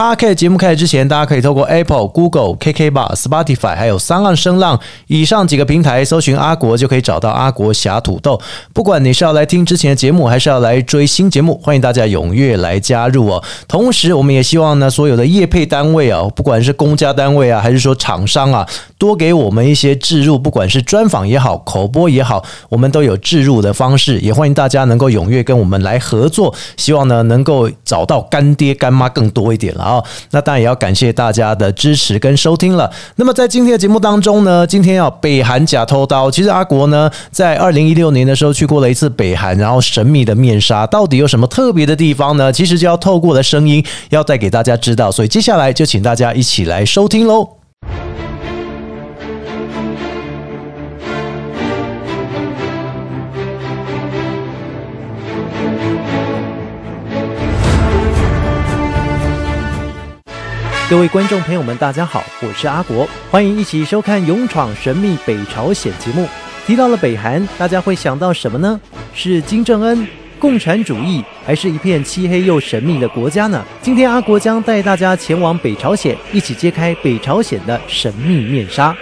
KK 节目开始之前，大家可以透过 Apple、Google、KK 吧、Spotify 还有三浪声浪以上几个平台搜寻阿国，就可以找到阿国侠土豆。不管你是要来听之前的节目，还是要来追新节目，欢迎大家踊跃来加入哦。同时，我们也希望呢，所有的业配单位啊，不管是公家单位啊，还是说厂商啊，多给我们一些置入，不管是专访也好，口播也好，我们都有置入的方式。也欢迎大家能够踊跃跟我们来合作，希望呢能够找到干爹干妈更多一点了。好，那当然也要感谢大家的支持跟收听了。那么在今天的节目当中呢，今天要北韩假偷刀。其实阿国呢，在二零一六年的时候去过了一次北韩，然后神秘的面纱到底有什么特别的地方呢？其实就要透过的声音要带给大家知道，所以接下来就请大家一起来收听喽。各位观众朋友们，大家好，我是阿国，欢迎一起收看《勇闯神秘北朝鲜》节目。提到了北韩，大家会想到什么呢？是金正恩、共产主义，还是一片漆黑又神秘的国家呢？今天阿国将带大家前往北朝鲜，一起揭开北朝鲜的神秘面纱。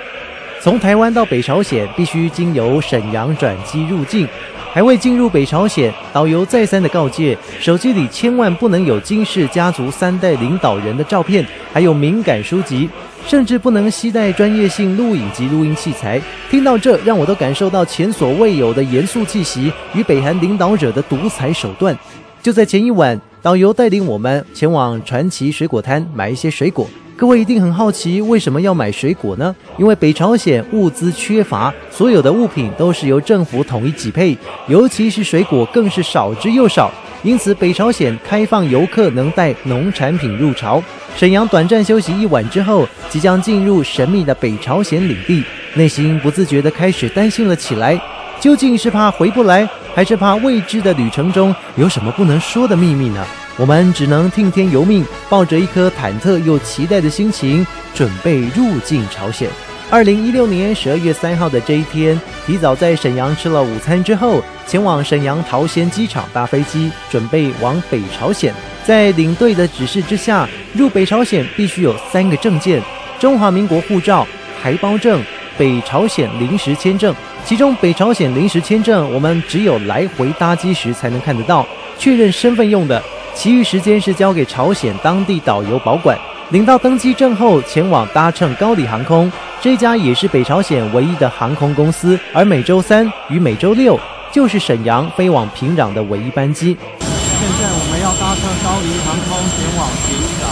从台湾到北朝鲜，必须经由沈阳转机入境。还未进入北朝鲜，导游再三的告诫，手机里千万不能有金氏家族三代领导人的照片，还有敏感书籍，甚至不能携带专业性录影及录音器材。听到这，让我都感受到前所未有的严肃气息与北韩领导者的独裁手段。就在前一晚，导游带领我们前往传奇水果摊买一些水果。各位一定很好奇，为什么要买水果呢？因为北朝鲜物资缺乏，所有的物品都是由政府统一给配，尤其是水果更是少之又少。因此，北朝鲜开放游客能带农产品入朝。沈阳短暂休息一晚之后，即将进入神秘的北朝鲜领地，内心不自觉地开始担心了起来。究竟是怕回不来，还是怕未知的旅程中有什么不能说的秘密呢？我们只能听天由命，抱着一颗忐忑又期待的心情，准备入境朝鲜。二零一六年十二月三号的这一天，提早在沈阳吃了午餐之后，前往沈阳桃仙机场搭飞机，准备往北朝鲜。在领队的指示之下，入北朝鲜必须有三个证件：中华民国护照、台胞证、北朝鲜临时签证。其中，北朝鲜临时签证我们只有来回搭机时才能看得到，确认身份用的。其余时间是交给朝鲜当地导游保管。领到登机证后，前往搭乘高丽航空，这家也是北朝鲜唯一的航空公司。而每周三与每周六就是沈阳飞往平壤的唯一班机。现在我们要搭乘高丽航空前往平壤，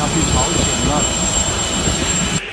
要去朝鲜了。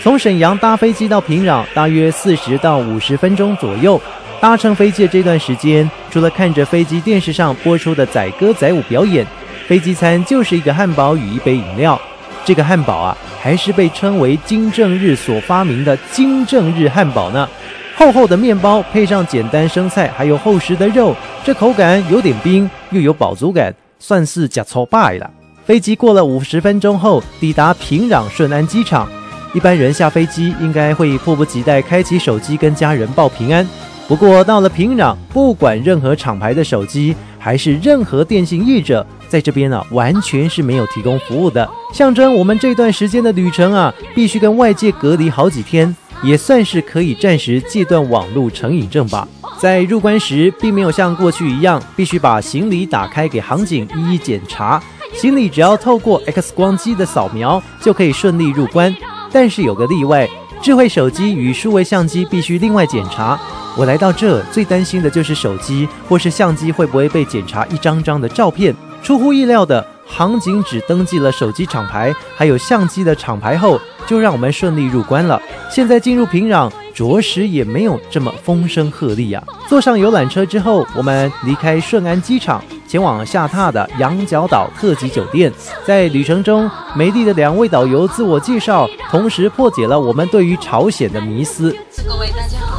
从沈阳搭飞机到平壤，大约四十到五十分钟左右。搭乘飞机的这段时间，除了看着飞机电视上播出的载歌载舞表演，飞机餐就是一个汉堡与一杯饮料。这个汉堡啊，还是被称为金正日所发明的金正日汉堡呢。厚厚的面包配上简单生菜，还有厚实的肉，这口感有点冰，又有饱足感，算是假挫败了。飞机过了五十分钟后，抵达平壤顺安机场。一般人下飞机应该会迫不及待开启手机跟家人报平安。不过到了平壤，不管任何厂牌的手机，还是任何电信业者，在这边呢，完全是没有提供服务的。象征我们这段时间的旅程啊，必须跟外界隔离好几天，也算是可以暂时戒断网络成瘾症吧。在入关时，并没有像过去一样，必须把行李打开给航警一一检查，行李只要透过 X 光机的扫描就可以顺利入关。但是有个例外，智慧手机与数位相机必须另外检查。我来到这，最担心的就是手机或是相机会不会被检查一张张的照片。出乎意料的，航警只登记了手机厂牌，还有相机的厂牌后，就让我们顺利入关了。现在进入平壤，着实也没有这么风声鹤唳啊。坐上游览车之后，我们离开顺安机场，前往下榻的羊角岛特级酒店。在旅程中，美丽的两位导游自我介绍，同时破解了我们对于朝鲜的迷思。各位大家好。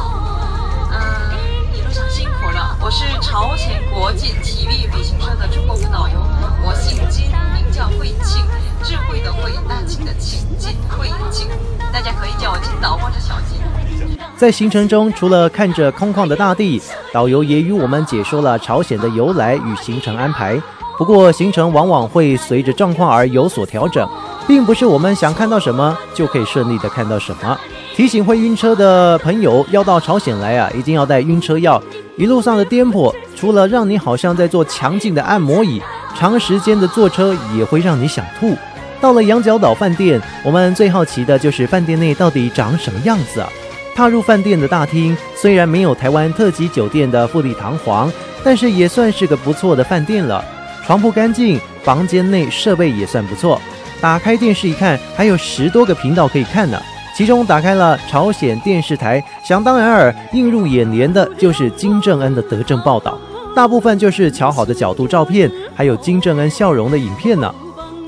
在行程中，除了看着空旷的大地，导游也与我们解说了朝鲜的由来与行程安排。不过，行程往往会随着状况而有所调整，并不是我们想看到什么就可以顺利的看到什么。提醒会晕车的朋友，要到朝鲜来啊，一定要带晕车药。一路上的颠簸，除了让你好像在做强劲的按摩椅，长时间的坐车也会让你想吐。到了羊角岛饭店，我们最好奇的就是饭店内到底长什么样子啊？踏入饭店的大厅，虽然没有台湾特级酒店的富丽堂皇，但是也算是个不错的饭店了。床铺干净，房间内设备也算不错。打开电视一看，还有十多个频道可以看呢。其中打开了朝鲜电视台，想当然尔，映入眼帘的就是金正恩的德政报道，大部分就是瞧好的角度照片，还有金正恩笑容的影片呢。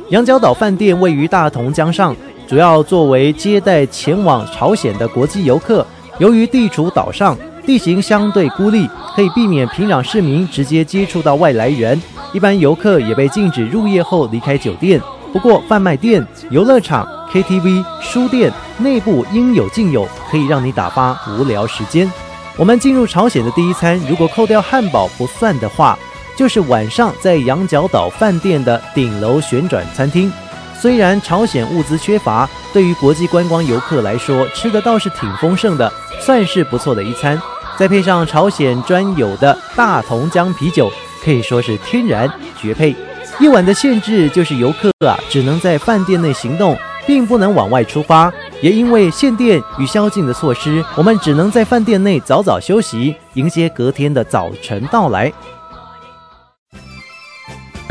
羊角岛饭店位于大同江上。主要作为接待前往朝鲜的国际游客。由于地处岛上，地形相对孤立，可以避免平壤市民直接接触到外来人。一般游客也被禁止入夜后离开酒店。不过，贩卖店、游乐场、KTV、书店内部应有尽有，可以让你打发无聊时间。我们进入朝鲜的第一餐，如果扣掉汉堡不算的话，就是晚上在羊角岛饭店的顶楼旋转餐厅。虽然朝鲜物资缺乏，对于国际观光游客来说，吃的倒是挺丰盛的，算是不错的一餐。再配上朝鲜专有的大同江啤酒，可以说是天然绝配。夜晚的限制就是游客啊，只能在饭店内行动，并不能往外出发。也因为限电与宵禁的措施，我们只能在饭店内早早休息，迎接隔天的早晨到来。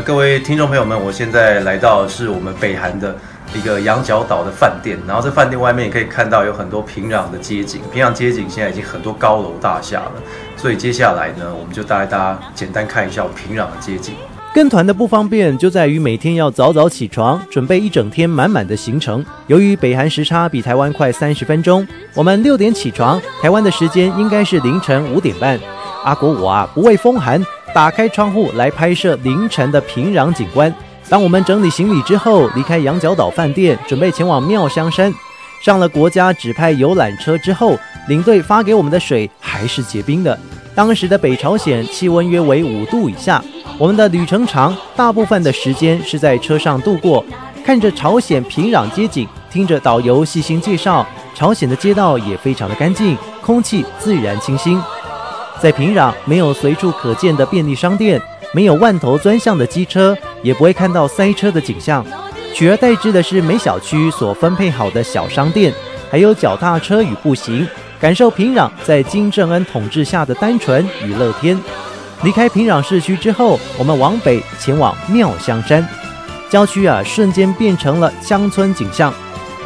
各位听众朋友们，我现在来到是我们北韩的一个羊角岛的饭店，然后这饭店外面也可以看到有很多平壤的街景，平壤街景现在已经很多高楼大厦了，所以接下来呢，我们就带大家简单看一下我平壤的街景。跟团的不方便就在于每天要早早起床，准备一整天满满的行程。由于北韩时差比台湾快三十分钟，我们六点起床，台湾的时间应该是凌晨五点半。阿国我啊，不畏风寒。打开窗户来拍摄凌晨的平壤景观。当我们整理行李之后，离开羊角岛饭店，准备前往妙香山。上了国家指派游览车之后，领队发给我们的水还是结冰的。当时的北朝鲜气温约为五度以下。我们的旅程长，大部分的时间是在车上度过，看着朝鲜平壤街景，听着导游细心介绍。朝鲜的街道也非常的干净，空气自然清新。在平壤没有随处可见的便利商店，没有万头钻向的机车，也不会看到塞车的景象，取而代之的是每小区所分配好的小商店，还有脚踏车与步行，感受平壤在金正恩统治下的单纯与乐天。离开平壤市区之后，我们往北前往妙香山，郊区啊瞬间变成了乡村景象，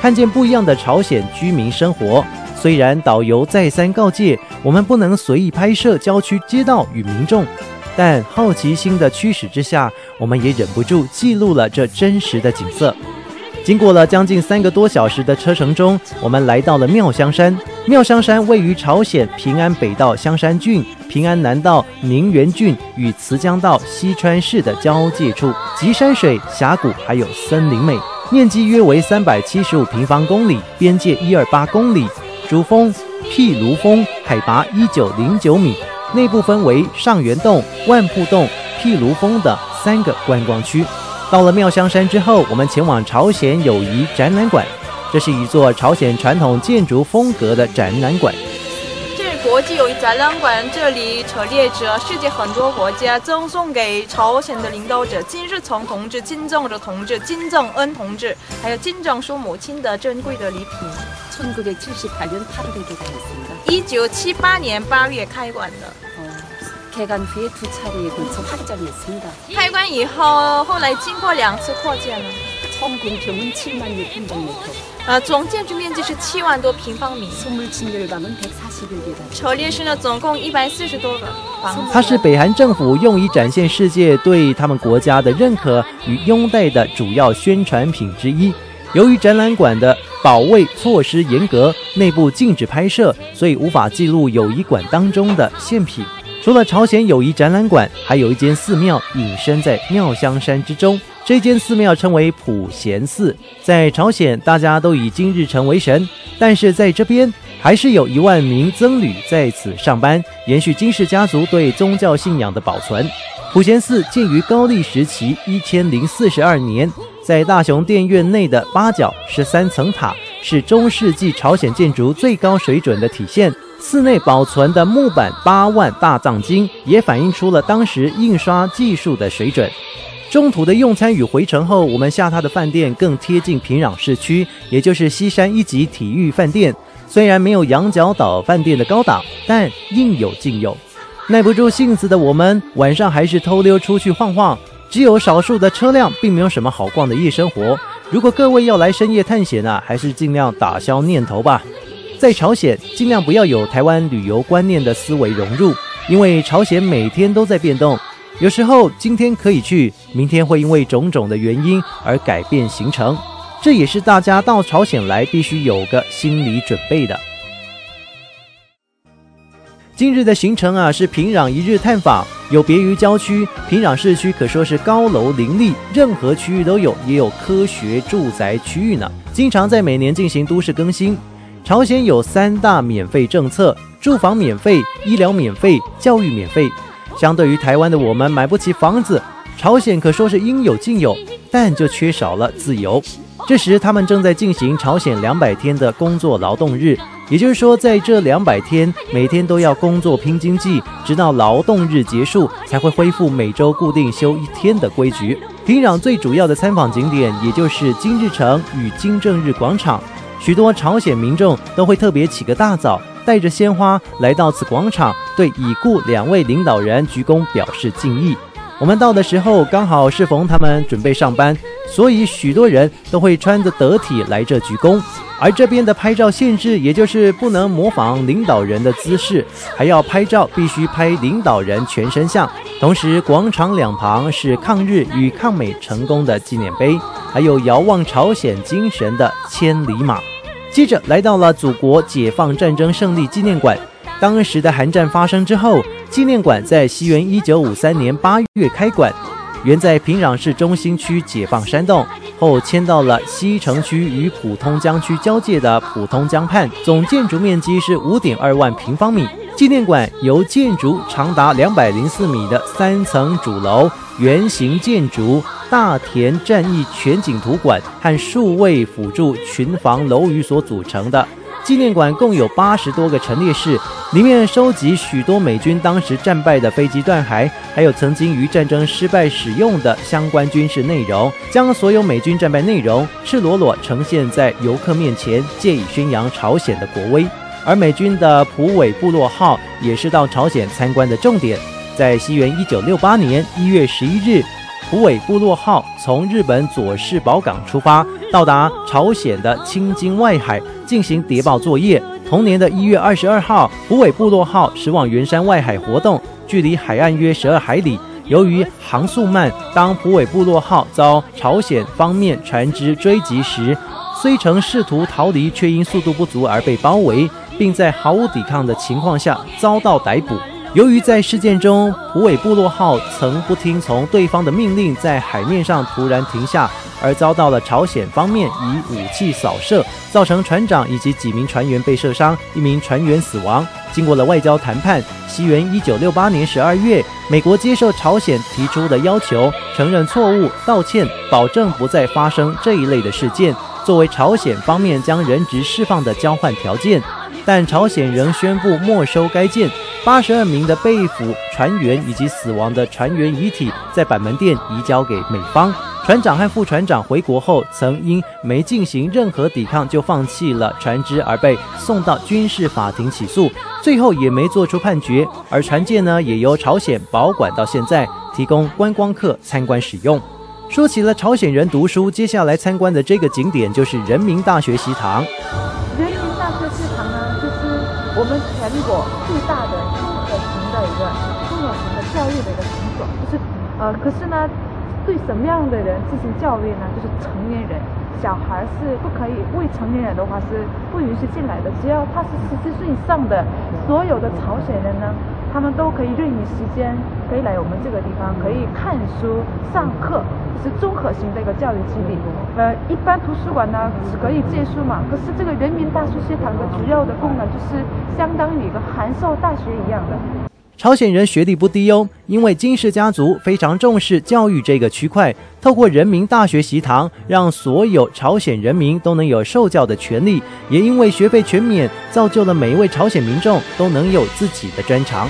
看见不一样的朝鲜居民生活。虽然导游再三告诫我们不能随意拍摄郊区街道与民众，但好奇心的驱使之下，我们也忍不住记录了这真实的景色。经过了将近三个多小时的车程中，我们来到了妙香山。妙香山位于朝鲜平安北道香山郡、平安南道宁源郡与慈江道西川市的交界处，集山水、峡谷还有森林美，面积约为三百七十五平方公里，边界一二八公里。主峰毗卢峰海拔一九零九米，内部分为上元洞、万瀑洞、毗卢峰的三个观光区。到了妙香山之后，我们前往朝鲜友谊展览馆，这是一座朝鲜传统建筑风格的展览馆。这是国际友谊展览馆，这里陈列着世界很多国家赠送给朝鲜的领导者金日成同志、金正日同志、金正恩同志，还有金正淑母亲的珍贵的礼品。 1978년 8월에 개관했습니다. 1978年8月开馆的。 어, 개관 후에 두 차례에 걸쳐 확장했습니다. 开馆以后，后来经过两次扩建了。 총 공평은 7만 6천방미터, 呃，总建筑面积是七万多平方米， 소물 진열방은 141개다. 陈列室呢总共一百四十多个房子。它是北韩政府用以展现世界对他们国家的认可与拥戴的主要宣传品之一。由于展览馆的保卫措施严格，内部禁止拍摄，所以无法记录友谊馆当中的献品。除了朝鲜友谊展览馆，还有一间寺庙隐身在妙香山之中。 这间寺庙称为普贤寺，在朝鲜大家都以金日成为神，但是在这边还是有一万名僧侣在此上班，延续金氏家族对宗教信仰的保存。普贤寺建于高丽时期一千零四十二年，在大雄殿院内的八角十三层塔是中世纪朝鲜建筑最高水准的体现。寺内保存的木板八万大藏经也反映出了当时印刷技术的水准。中途的用餐与回程后，我们下榻的饭店更贴近平壤市区，也就是西山一级体育饭店。虽然没有羊角岛饭店的高档，但应有尽有。耐不住性子的我们，晚上还是偷溜出去晃晃。只有少数的车辆，并没有什么好逛的夜生活。如果各位要来深夜探险啊，还是尽量打消念头吧。在朝鲜，尽量不要有台湾旅游观念的思维融入，因为朝鲜每天都在变动。有时候今天可以去，明天会因为种种的原因而改变行程，这也是大家到朝鲜来必须有个心理准备的。今日的行程啊是平壤一日探访，有别于郊区，平壤市区可说是高楼林立，任何区域都有，也有科学住宅区域呢，经常在每年进行都市更新。朝鲜有三大免费政策：住房免费、医疗免费、教育免费。相对于台湾的我们买不起房子，朝鲜可说是应有尽有，但就缺少了自由。这时，他们正在进行朝鲜两百天的工作劳动日，也就是说，在这两百天，每天都要工作拼经济，直到劳动日结束才会恢复每周固定休一天的规矩。平壤最主要的参访景点，也就是金日成与金正日广场，许多朝鲜民众都会特别起个大早。带着鲜花来到此广场，对已故两位领导人鞠躬表示敬意。我们到的时候刚好适逢他们准备上班，所以许多人都会穿着得体来这鞠躬。而这边的拍照限制，也就是不能模仿领导人的姿势，还要拍照必须拍领导人全身像。同时，广场两旁是抗日与抗美成功的纪念碑，还有遥望朝鲜精神的千里马。接着来到了祖国解放战争胜利纪念馆。当时的韩战发生之后，纪念馆在西元一九五三年八月开馆。原在平壤市中心区解放山洞，后迁到了西城区与普通江区交界的普通江畔，总建筑面积是五点二万平方米。纪念馆由建筑长达两百零四米的三层主楼、圆形建筑。大田战役全景图馆和数位辅助群防楼宇所组成的纪念馆，共有八十多个陈列室，里面收集许多美军当时战败的飞机断骸，还有曾经于战争失败使用的相关军事内容，将所有美军战败内容赤裸裸呈现在游客面前，借以宣扬朝鲜的国威。而美军的普尾部落号也是到朝鲜参观的重点，在西元一九六八年一月十一日。虎尾部落号从日本佐世保港出发，到达朝鲜的青津外海进行谍报作业。同年的一月二十二号，虎尾部落号驶往圆山外海活动，距离海岸约十二海里。由于航速慢，当虎尾部落号遭朝鲜方面船只追击时，虽曾试图逃离，却因速度不足而被包围，并在毫无抵抗的情况下遭到逮捕。由于在事件中，普尾部落号曾不听从对方的命令，在海面上突然停下，而遭到了朝鲜方面以武器扫射，造成船长以及几名船员被射伤，一名船员死亡。经过了外交谈判，西元一九六八年十二月，美国接受朝鲜提出的要求，承认错误，道歉，保证不再发生这一类的事件，作为朝鲜方面将人质释放的交换条件。但朝鲜仍宣布没收该舰，八十二名的被俘船员以及死亡的船员遗体在板门店移交给美方。船长和副船长回国后，曾因没进行任何抵抗就放弃了船只而被送到军事法庭起诉，最后也没做出判决。而船舰呢，也由朝鲜保管到现在，提供观光客参观使用。说起了朝鲜人读书，接下来参观的这个景点就是人民大学习堂。我们全国最大的综合型的一个综合型的教育的一个场所，就是呃，可是呢，对什么样的人进行教育呢？就是成年人，小孩是不可以，未成年人的话是不允许进来的。只要他是十七岁以上的，所有的朝鲜人呢，他们都可以任意时间可以来我们这个地方，可以看书、上课，是综合型的一个教育基地。呃，一般图书馆呢是可以借书嘛，可是这个人民大书学堂的主要的功能就是相当于一个函授大学一样的。朝鲜人学历不低哦，因为金氏家族非常重视教育这个区块，透过人民大学习堂，让所有朝鲜人民都能有受教的权利。也因为学费全免，造就了每一位朝鲜民众都能有自己的专长。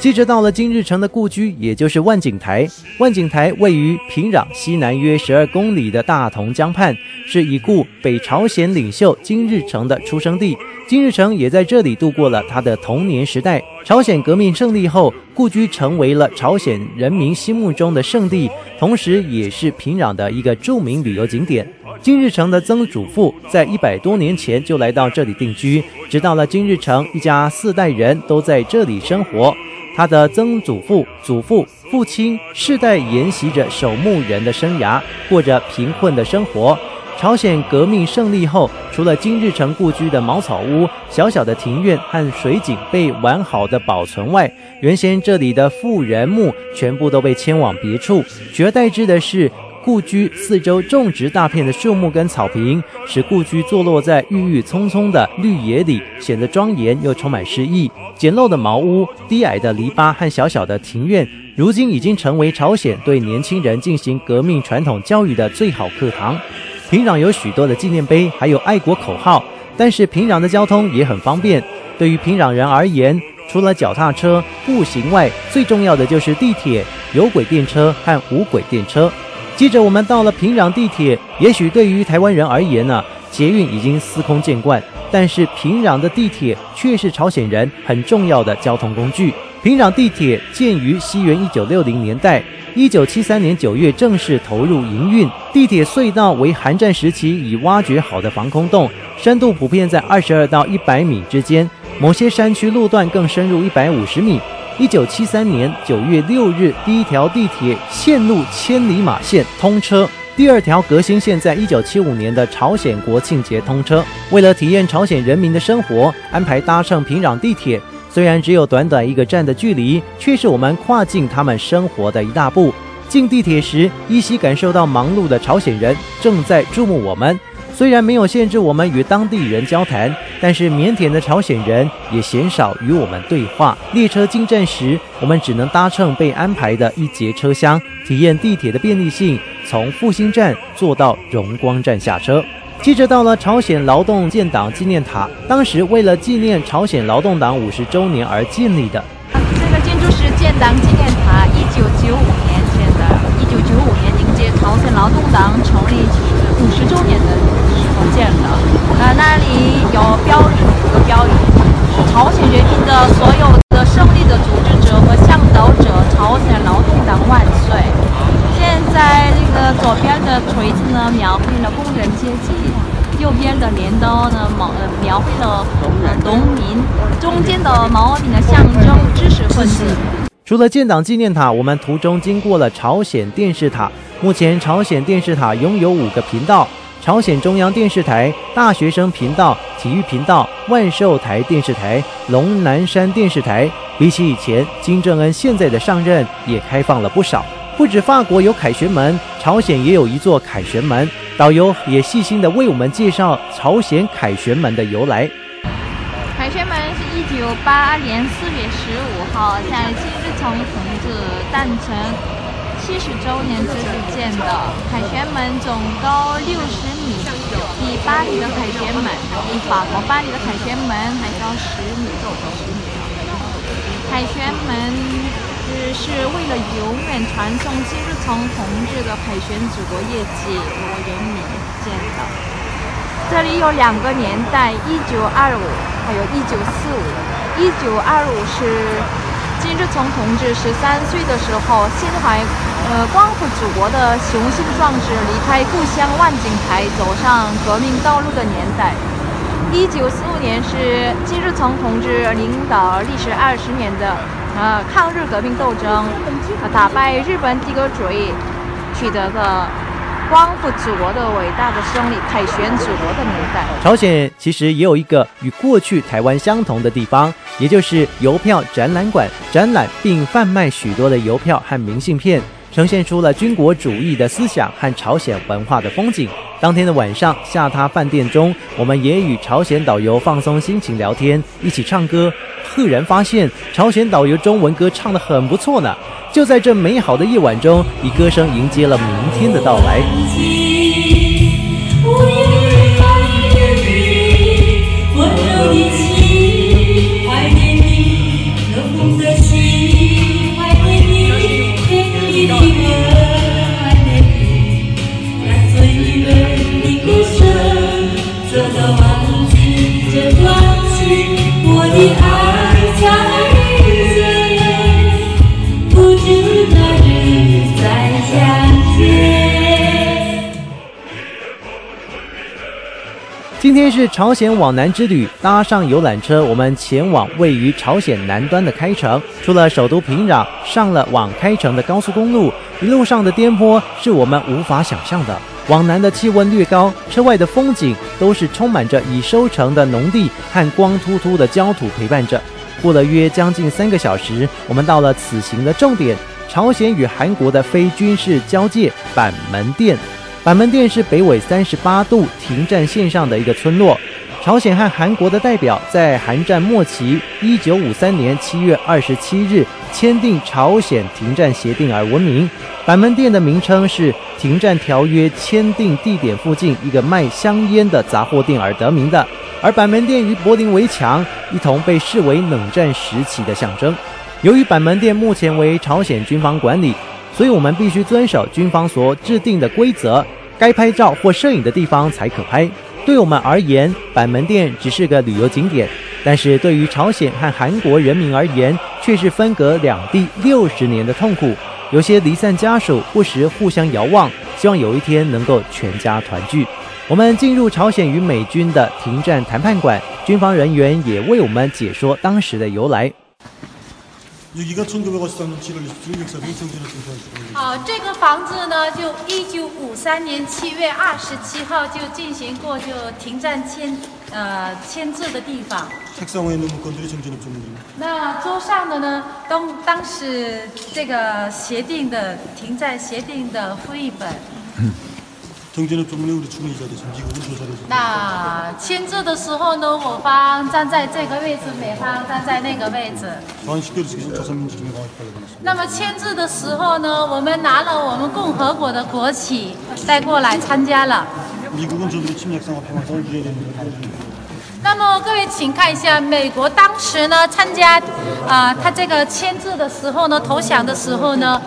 接着到了金日成的故居，也就是万景台。万景台位于平壤西南约十二公里的大同江畔，是已故北朝鲜领袖金日成的出生地。金日成也在这里度过了他的童年时代。朝鲜革命胜利后，故居成为了朝鲜人民心目中的圣地，同时也是平壤的一个著名旅游景点。金日成的曾祖父在一百多年前就来到这里定居，直到了金日成一家四代人都在这里生活。他的曾祖父、祖父、父亲世代沿袭着守墓人的生涯，过着贫困的生活。朝鲜革命胜利后，除了金日成故居的茅草屋、小小的庭院和水井被完好的保存外，原先这里的富人墓全部都被迁往别处，取而代之的是。故居四周种植大片的树木跟草坪，使故居坐落在郁郁葱葱的绿野里，显得庄严又充满诗意。简陋的茅屋、低矮的篱笆和小小的庭院，如今已经成为朝鲜对年轻人进行革命传统教育的最好课堂。平壤有许多的纪念碑，还有爱国口号。但是平壤的交通也很方便。对于平壤人而言，除了脚踏车、步行外，最重要的就是地铁、有轨电车和无轨电车。接着我们到了平壤地铁，也许对于台湾人而言呢，捷运已经司空见惯，但是平壤的地铁却是朝鲜人很重要的交通工具。平壤地铁建于西元一九六零年代，一九七三年九月正式投入营运。地铁隧道为韩战时期已挖掘好的防空洞，深度普遍在二十二到一百米之间，某些山区路段更深入一百五十米。一九七三年九月六日，第一条地铁线路千里马线通车，第二条革新线在一九七五年的朝鲜国庆节通车。为了体验朝鲜人民的生活，安排搭乘平壤地铁。虽然只有短短一个站的距离，却是我们跨进他们生活的一大步。进地铁时，依稀感受到忙碌的朝鲜人正在注目我们。虽然没有限制我们与当地人交谈，但是腼腆的朝鲜人也鲜少与我们对话。列车进站时，我们只能搭乘被安排的一节车厢，体验地铁的便利性，从复兴站坐到荣光站下车。接着到了朝鲜劳动建党纪念塔，当时为了纪念朝鲜劳动党五十周年而建立的。这个建筑是建党纪念塔，一九九五年建的，一九九五年迎接朝鲜劳动党成立五十周年的。建的，呃，那里有标语，有个标语，朝鲜人民的所有的胜利的组织者和向导者，朝鲜劳动党万岁。现在这个左边的锤子呢，描绘了工人阶级；右边的镰刀呢，描描绘了农民；中间的毛笔呢，象征知识分子。除了建党纪念塔，我们途中经过了朝鲜电视塔。目前，朝鲜电视塔拥有五个频道。朝鲜中央电视台、大学生频道、体育频道、万寿台电视台、龙南山电视台，比起以前，金正恩现在的上任也开放了不少。不止法国有凯旋门，朝鲜也有一座凯旋门。导游也细心地为我们介绍朝鲜凯旋门的由来。凯旋门是一九八二年四月十五号在金日成同志诞辰。七十周年之际建的凯旋门总高六十米，比巴黎的凯旋门，比法国巴黎的凯旋门还高十米。凯旋门是是为了永远传颂金日成同志的凯旋祖国业绩和人民建的。这里有两个年代：一九二五，还有一九四五。一九二五是。金日成同志十三岁的时候，心怀呃光复祖国的雄心壮志，离开故乡万景台，走上革命道路的年代。一九四五年是金日成同志领导历时二十年的呃抗日革命斗争，打败日本帝国主义，取得的光复祖国的伟大的胜利，凯旋祖国的年代。朝鲜其实也有一个与过去台湾相同的地方，也就是邮票展览馆，展览并贩卖许多的邮票和明信片，呈现出了军国主义的思想和朝鲜文化的风景。当天的晚上，下榻饭店中，我们也与朝鲜导游放松心情聊天，一起唱歌。赫然发现，朝鲜导游中文歌唱得很不错呢。就在这美好的夜晚中，以歌声迎接了明天的到来。是朝鲜往南之旅，搭上游览车，我们前往位于朝鲜南端的开城。出了首都平壤，上了往开城的高速公路，一路上的颠簸是我们无法想象的。往南的气温略高，车外的风景都是充满着已收成的农地和光秃秃的焦土陪伴着。过了约将近三个小时，我们到了此行的重点——朝鲜与韩国的非军事交界板门店。板门店是北纬三十八度停战线上的一个村落。朝鲜和韩国的代表在韩战末期，一九五三年七月二十七日签订朝鲜停战协定而闻名。板门店的名称是停战条约签订地点附近一个卖香烟的杂货店而得名的。而板门店与柏林围墙一同被视为冷战时期的象征。由于板门店目前为朝鲜军方管理，所以我们必须遵守军方所制定的规则。该拍照或摄影的地方才可拍。对我们而言，板门店只是个旅游景点，但是对于朝鲜和韩国人民而言，却是分隔两地六十年的痛苦。有些离散家属不时互相遥望，希望有一天能够全家团聚。我们进入朝鲜与美军的停战谈判馆，军方人员也为我们解说当时的由来。好，这个房子呢，就一九五三年七月二十七号就进行过就停战签呃签字的地方。那桌上的呢，当当时这个协定的停战协定的复印本。那签字的时候呢，我方站在这个位置，美方站在那个位置。那么签字的时候呢，我们拿了我们共和国的国旗带过来参加了。那么各位，请看一下，美国当时呢参加啊，他这个签字的时候呢，投降的时候呢。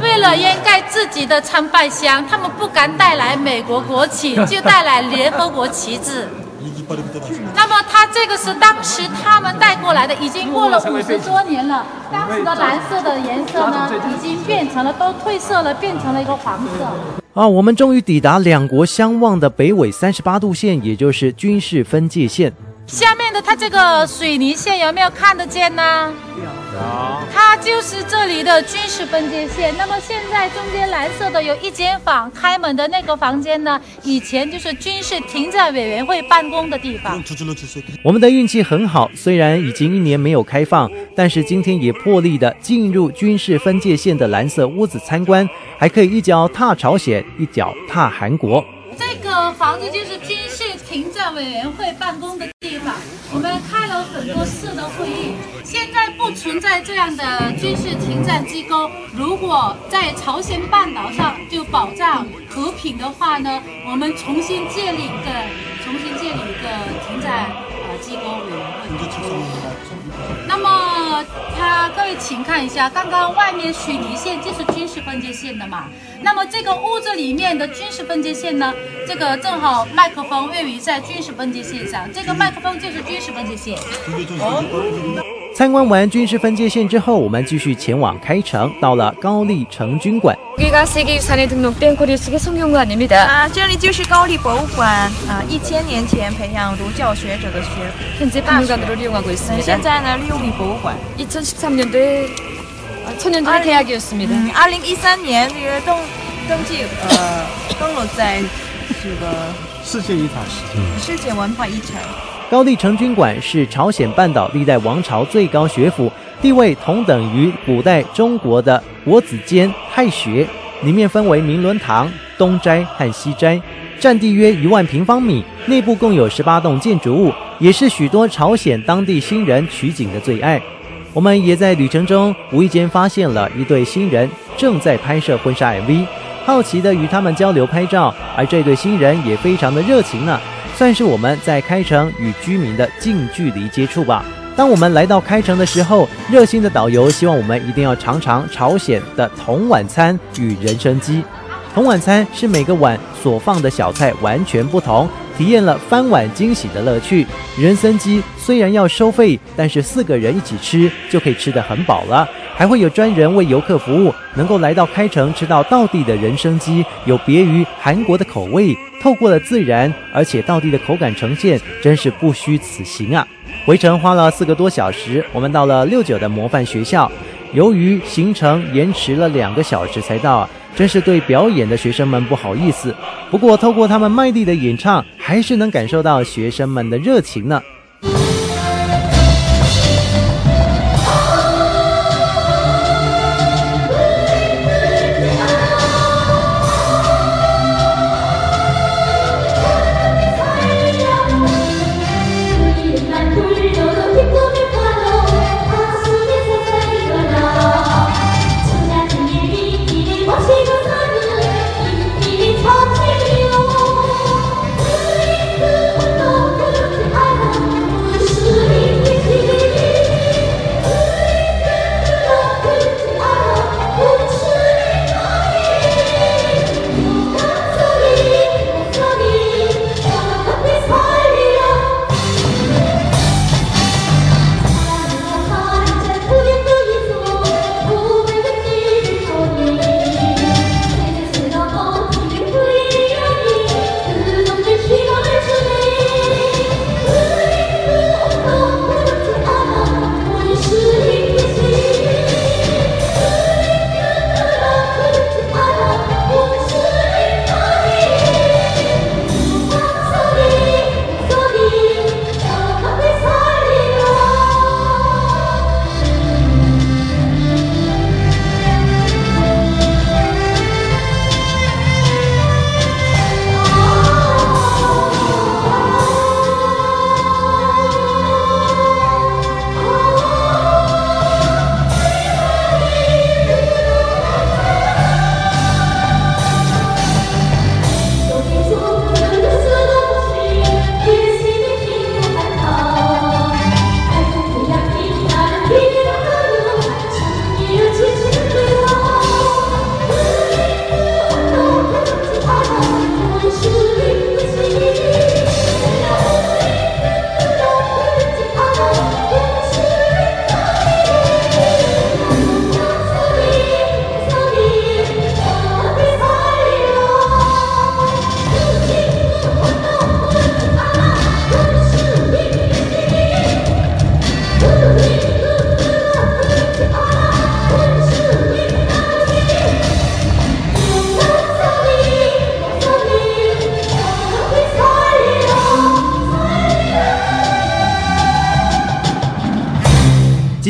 为了掩盖自己的参拜箱，他们不敢带来美国国旗，就带来联合国旗帜。那么，他这个是当时他们带过来的，已经过了五十多年了。当时的蓝色的颜色呢，已经变成了都褪色了，变成了一个黄色。啊，我们终于抵达两国相望的北纬三十八度线，也就是军事分界线。下面的它这个水泥线有没有看得见呢？它就是这里的军事分界线。那么现在中间蓝色的有一间房，开门的那个房间呢，以前就是军事停战委员会办公的地方。我们的运气很好，虽然已经一年没有开放，但是今天也破例的进入军事分界线的蓝色屋子参观，还可以一脚踏朝鲜，一脚踏韩国。这个房子就是军事停战委员会办公的地方，我们开了很多次的会议。现在不存在这样的军事停战机构。如果在朝鲜半岛上就保障和平的话呢，我们重新建立一个，重新建立一个停战呃机构委员会。那么，他各位请看一下，刚刚外面水泥线就是军事分界线的嘛。那么这个屋子里面的军事分界线呢，这个正好麦克风位于在军事分界线上，这个麦克风就是军事分界线。参观完军事分界线之后，我们继续前往开城，到了高丽成军馆。여기가세계유산에등록된코리스의성경관입니다啊，这里就是高丽博物馆啊，一千年前培养儒教学者的学府。현재박물관으로이용하고있습니다现在呢，利用里博物馆。 2013년도에 천년전의 개학이었습니다. 嗯，二零一三年这个动 登记呃登录在这个世界遗产。世界文化遗产。 高丽成军馆是朝鲜半岛历代王朝最高学府，地位同等于古代中国的国子监太学。里面分为明伦堂、东斋和西斋，占地约一万平方米，内部共有十八栋建筑物，也是许多朝鲜当地新人取景的最爱。我们也在旅程中无意间发现了一对新人正在拍摄婚纱 MV，好奇的与他们交流拍照，而这对新人也非常的热情呢，算是我们在开城与居民的近距离接触吧。当我们来到开城的时候，热心的导游希望我们一定要尝尝朝鲜的铜碗餐与人参鸡。铜碗餐是每个碗所放的小菜完全不同，体验了翻碗惊喜的乐趣。人参鸡虽然要收费，但是四个人一起吃就可以吃得很饱了，还会有专人为游客服务。能够来到开城吃到道地的人参鸡，有别于韩国的口味，透过了自然而且道地的口感呈现，真是不虚此行啊！回程花了四个多小时，我们到了六九的模范学校。由于行程延迟了两个小时才到，真是对表演的学生们不好意思。不过，透过他们卖力的演唱，还是能感受到学生们的热情呢。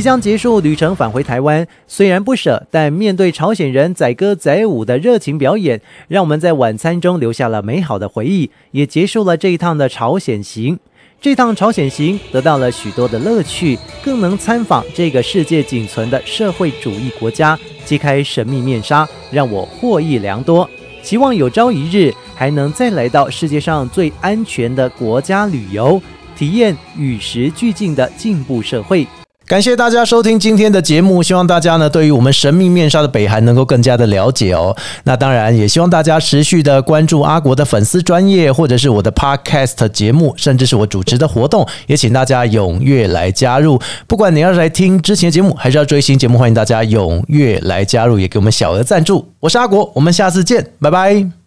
将结束旅程，返回台湾，虽然不舍，但面对朝鲜人载歌载舞的热情表演，让我们在晚餐中留下了美好的回忆，也结束了这一趟的朝鲜行。这趟朝鲜行得到了许多的乐趣，更能参访这个世界仅存的社会主义国家，揭开神秘面纱，让我获益良多。希望有朝一日还能再来到世界上最安全的国家旅游，体验与时俱进的进步社会。感谢大家收听今天的节目，希望大家呢对于我们神秘面纱的北韩能够更加的了解哦。那当然也希望大家持续的关注阿国的粉丝专业，或者是我的 podcast 节目，甚至是我主持的活动，也请大家踊跃来加入。不管你要是来听之前节目，还是要追新节目，欢迎大家踊跃来加入，也给我们小额赞助。我是阿国，我们下次见，拜拜。